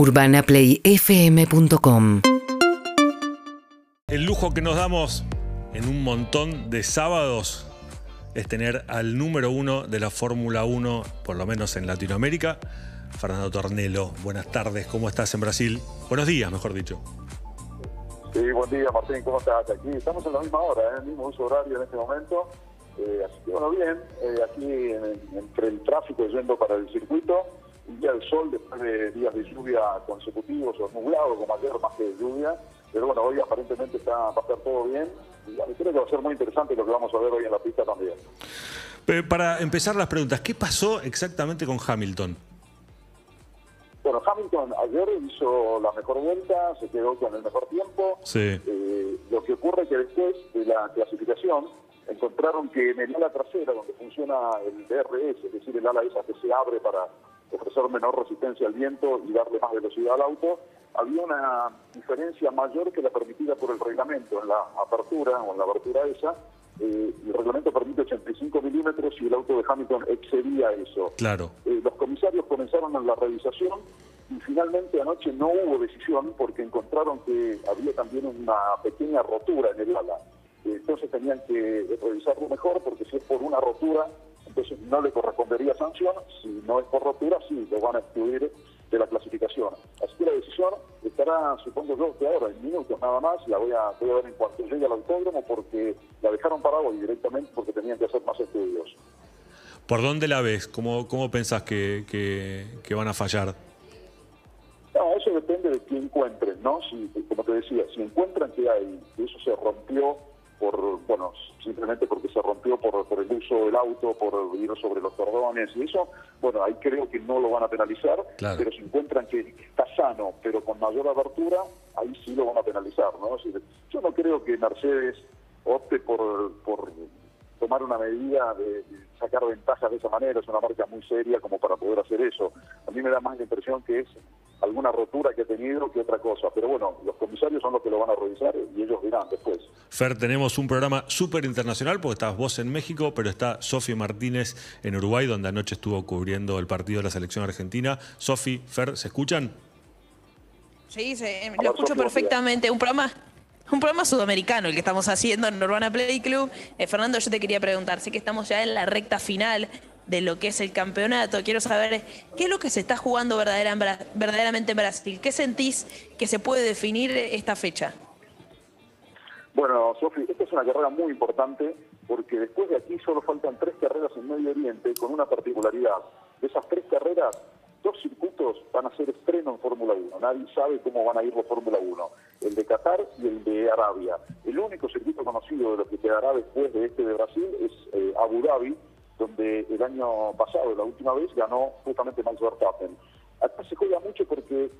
UrbanaPlayFM.com El lujo que nos damos en un montón de sábados es tener al número uno de la Fórmula 1, por lo menos en Latinoamérica, Fernando Tornelo. Buenas tardes, ¿cómo estás en Brasil? Buenos días, mejor dicho. Sí, buen día Martín, ¿cómo estás? Aquí estamos en la misma hora, en el mismo uso horario en este momento. Eh, así que bueno, bien, eh, aquí en- entre el tráfico yendo para el circuito, un día del sol después de días de lluvia consecutivos o nublado como ayer más que de lluvia. Pero bueno, hoy aparentemente está, va a estar todo bien y creo que va a ser muy interesante lo que vamos a ver hoy en la pista también. Eh, Para empezar las preguntas, ¿qué pasó exactamente con Hamilton? Bueno, Hamilton ayer hizo la mejor vuelta, se quedó con el mejor tiempo. Sí. Eh, lo que ocurre es que después de la clasificación encontraron que en el ala trasera, donde funciona el DRS, es decir, el ala esa que se abre para ofrecer menor resistencia al viento y darle más velocidad al auto, había una diferencia mayor que la permitida por el reglamento en la apertura o en la abertura esa. eh, el reglamento permite 85 milímetros y el auto de Hamilton excedía eso. Claro. Eh, los comisarios comenzaron en la revisación y finalmente anoche no hubo decisión porque encontraron que había también una pequeña rotura en el ala. Eh, entonces tenían que revisarlo mejor porque si es por una rotura, entonces no le correspondería sanción. Si no es por rotura, sí, lo van a excluir de la clasificación. Así que la decisión estará, supongo yo, que ahora en minutos nada más, la voy a, voy a ver en cuanto llegue al autódromo porque la dejaron para hoy directamente porque tenían que hacer más estudios. ¿Por dónde la ves? ¿Cómo, cómo pensás que, que- que van a fallar? No, eso depende de quién encuentren, ¿no? Si, como te decía, si encuentran que hay, que eso se rompió por, bueno, simplemente porque se rompió por, por el uso del auto, por ir sobre los cordones y eso, bueno, ahí creo que no lo van a penalizar, Claro. pero si encuentran que está sano, pero con mayor abertura, ahí sí lo van a penalizar, ¿no? Yo no creo que Mercedes opte por, por tomar una medida de sacar ventajas de esa manera, es una marca muy seria como para poder hacer eso. A mí me da más la impresión que es alguna rotura que ha tenido que otra cosa, pero bueno, los comisarios son los que lo van a revisar y ellos dirán después. Fer, tenemos un programa súper internacional porque estás vos en México, pero está Sofi Martínez en Uruguay, donde anoche estuvo cubriendo el partido de la selección argentina. Sofi, Fer, ¿se escuchan? Sí, ver, lo escucho perfectamente. Un programa, un programa sudamericano el que estamos haciendo en Urbana Play Club. Eh, Fernando, yo te quería preguntar, sé que estamos ya en la recta final de lo que es el campeonato. Quiero saber qué es lo que se está jugando verdaderamente en Brasil. ¿Qué sentís que se puede definir esta fecha? Bueno, Sofi, esta es una carrera muy importante porque después de aquí solo faltan tres carreras en Medio Oriente con una particularidad. De esas tres carreras, dos circuitos van a ser estreno en Fórmula 1. Nadie sabe cómo van a ir los Fórmula 1. El de Qatar y el de Arabia. El único circuito conocido de lo que quedará después de este de Brasil es eh, Abu Dhabi, donde el año pasado, la última vez, ganó justamente Max Verstappen. Acá se juega mucho porque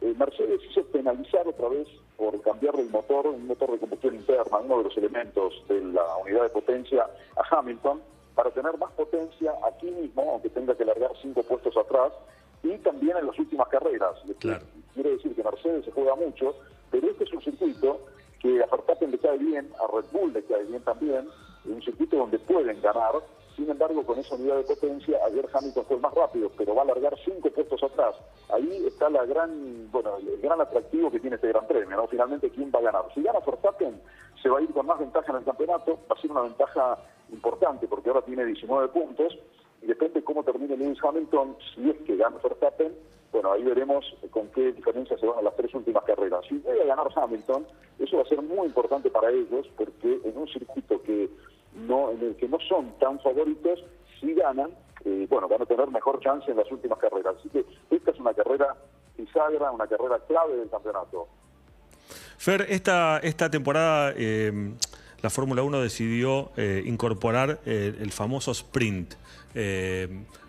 eh, Mercedes hizo penalizar otra vez por cambiarle el motor, un motor de combustión interna, uno de los elementos de la unidad de potencia a Hamilton, para tener más potencia aquí mismo, aunque tenga que largar cinco puestos atrás, y también en las últimas carreras. Claro. Quiere decir que Mercedes se juega mucho, pero este es un circuito que a Verstappen le cae bien, a Red Bull le cae bien también, es un circuito donde pueden ganar, sin embargo, con esa unidad de potencia, ayer Hamilton fue más rápido, pero va a largar cinco puestos atrás. Ahí está la gran, bueno, el gran atractivo que tiene este gran premio. Finalmente, ¿quién va a ganar? Si gana Verstappen, se va a ir con más ventaja en el campeonato, va a ser una ventaja importante, porque ahora tiene 19 puntos, y depende cómo termine Lewis Hamilton, si es que gana Verstappen, bueno, ahí veremos con qué diferencia se van a las tres últimas carreras. Si llega a ganar Hamilton, eso va a ser muy importante para ellos, porque en un circuito que no en el que no son tan favoritos, si ganan, eh, bueno, van a tener mejor chance en las últimas carreras. Así que esta es una carrera bisagra, una carrera clave del campeonato. Fer, esta, esta temporada eh, la Fórmula 1 decidió eh, incorporar el famoso sprint.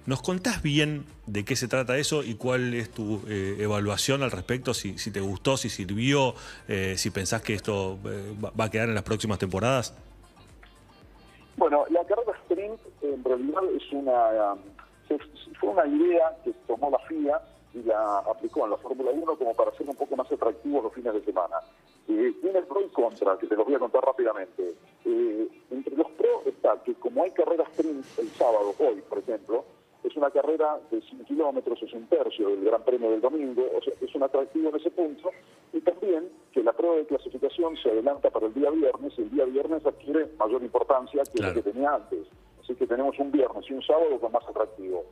¿Nos contás bien de qué se trata eso y cuál es tu evaluación al respecto? Si, te gustó, si sirvió, si pensás que esto va a quedar en las próximas temporadas. Bueno, la carrera sprint en realidad es una um, fue una idea que tomó la FIA y la aplicó en la Fórmula 1 como para hacer un poco más atractivos los fines de semana. Eh, tiene pro y contra, que te los voy a contar rápidamente. Eh, entre los pros está que como hay carrera sprint el sábado, hoy por ejemplo, es una carrera de 100 kilómetros, es un tercio del Gran Premio del domingo, o sea, es un atractivo en ese punto, y también de clasificación se adelanta para el día viernes, y el día viernes adquiere mayor importancia que Claro. que tenía antes. Así que tenemos un viernes y un sábado con más atractivo.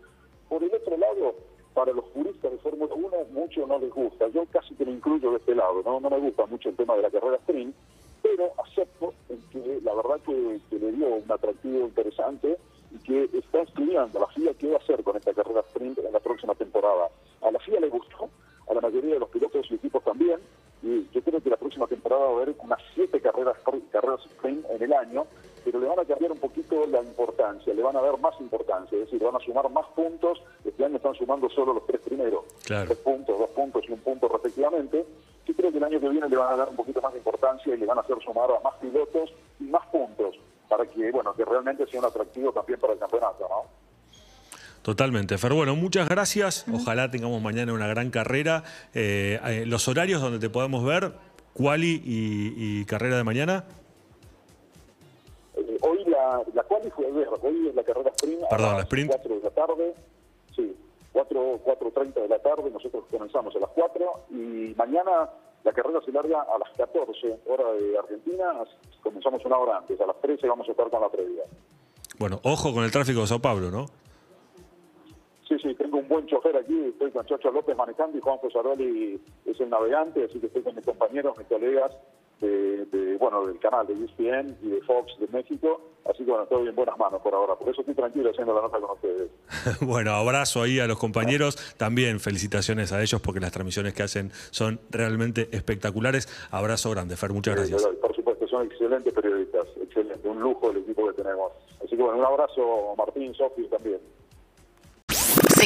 Por el otro lado, para los puristas de Fórmula 1, mucho no les gusta. Yo casi que me incluyo de este lado, ¿no? No me gusta mucho el tema de la carrera sprint, pero acepto en que la verdad que, que le dio un atractivo interesante y que está estudiando la FIA qué va a hacer con esta carrera sprint en la próxima temporada. A la FIA le gustó, a la mayoría de los pilotos y equipos también, yo creo que la próxima temporada va a haber unas siete carreras, carreras sprint en el año, pero le van a cambiar un poquito la importancia, le van a dar más importancia, es decir, van a sumar más puntos, este año están sumando solo los tres primeros, Claro. tres puntos, dos puntos y un punto respectivamente, yo creo que el año que viene le van a dar un poquito más de importancia y le van a hacer sumar a más pilotos y más puntos, para que, bueno, que realmente sea un atractivo también para el campeonato, ¿no? Totalmente, Fer. Bueno, muchas gracias. Ojalá tengamos mañana una gran carrera. Eh, eh, los horarios donde te podemos ver, quali y, y carrera de mañana. Eh, hoy la, la quali fue ayer, hoy es la carrera sprint Perdón, a la las sprint. 4 de la tarde, sí, 4, 4.30 de la tarde, nosotros comenzamos a las 4 y mañana la carrera se larga a las 14 hora de Argentina, comenzamos una hora antes, a las 13 vamos a estar con la previa. Bueno, ojo con el tráfico de Sao Paulo, ¿no? Buen chofer aquí, estoy con Chocho López manejando y Juan Fosaroli es el navegante, así que estoy con mis compañeros, mis colegas de, de, bueno, del canal de ESPN y de Fox de México, así que bueno, estoy en buenas manos por ahora, por eso estoy tranquilo haciendo la nota con ustedes. bueno, abrazo ahí a los compañeros. También felicitaciones a ellos porque las transmisiones que hacen son realmente espectaculares. Abrazo grande, Fer. Muchas gracias. Por supuesto, son excelentes periodistas, excelente, un lujo el equipo que tenemos. Así que bueno, un abrazo Martín, Sofía también.